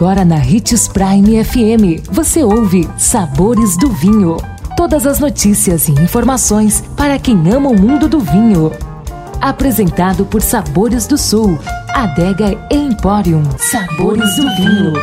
Agora na Ritz Prime FM, você ouve Sabores do Vinho. Todas as notícias e informações para quem ama o mundo do vinho. Apresentado por Sabores do Sul, Adega Emporium. Sabores do Vinho.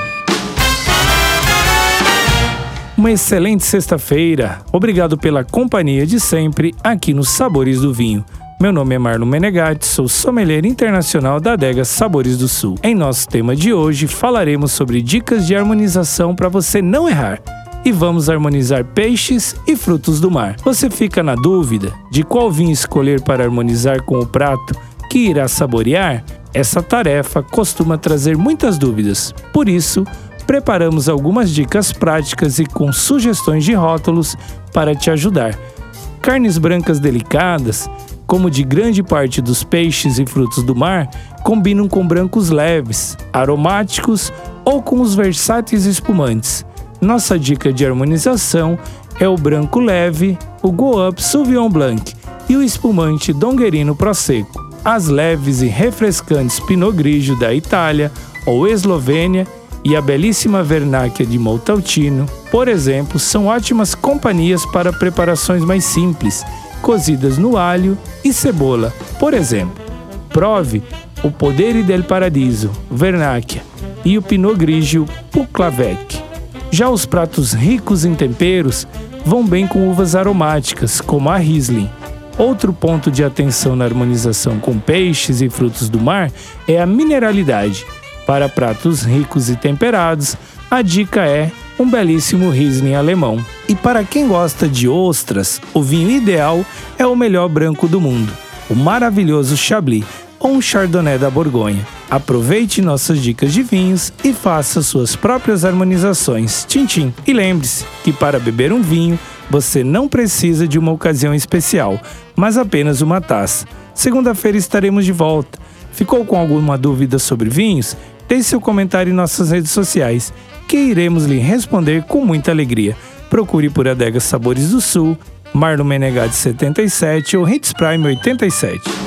Uma excelente sexta-feira. Obrigado pela companhia de sempre aqui nos Sabores do Vinho. Meu nome é Marlon Menegatti, sou sommelier internacional da adega Sabores do Sul. Em nosso tema de hoje, falaremos sobre dicas de harmonização para você não errar. E vamos harmonizar peixes e frutos do mar. Você fica na dúvida de qual vinho escolher para harmonizar com o prato que irá saborear? Essa tarefa costuma trazer muitas dúvidas. Por isso, preparamos algumas dicas práticas e com sugestões de rótulos para te ajudar. Carnes brancas delicadas, como de grande parte dos peixes e frutos do mar, combinam com brancos leves, aromáticos ou com os versáteis espumantes. Nossa dica de harmonização é o branco leve, o Go Up Sauvignon Blanc e o espumante Donguerino Prosecco. As leves e refrescantes Pinot Grigio da Itália ou Eslovênia e a belíssima Vernacchia de Montalcino, por exemplo, são ótimas companhias para preparações mais simples cozidas no alho e cebola. Por exemplo, prove o Podere del Paradiso, Vernacchia, e o Pinot Grigio Puclavec. Já os pratos ricos em temperos vão bem com uvas aromáticas, como a Riesling. Outro ponto de atenção na harmonização com peixes e frutos do mar é a mineralidade. Para pratos ricos e temperados, a dica é um belíssimo Riesling alemão. Para quem gosta de ostras, o vinho ideal é o melhor branco do mundo, o maravilhoso Chablis ou um Chardonnay da Borgonha. Aproveite nossas dicas de vinhos e faça suas próprias harmonizações. Tintim. E lembre-se que para beber um vinho, você não precisa de uma ocasião especial, mas apenas uma taça. Segunda-feira estaremos de volta. Ficou com alguma dúvida sobre vinhos? Deixe seu comentário em nossas redes sociais que iremos lhe responder com muita alegria. Procure por Adega Sabores do Sul, Marlon Menegade 77 ou Hits Prime 87.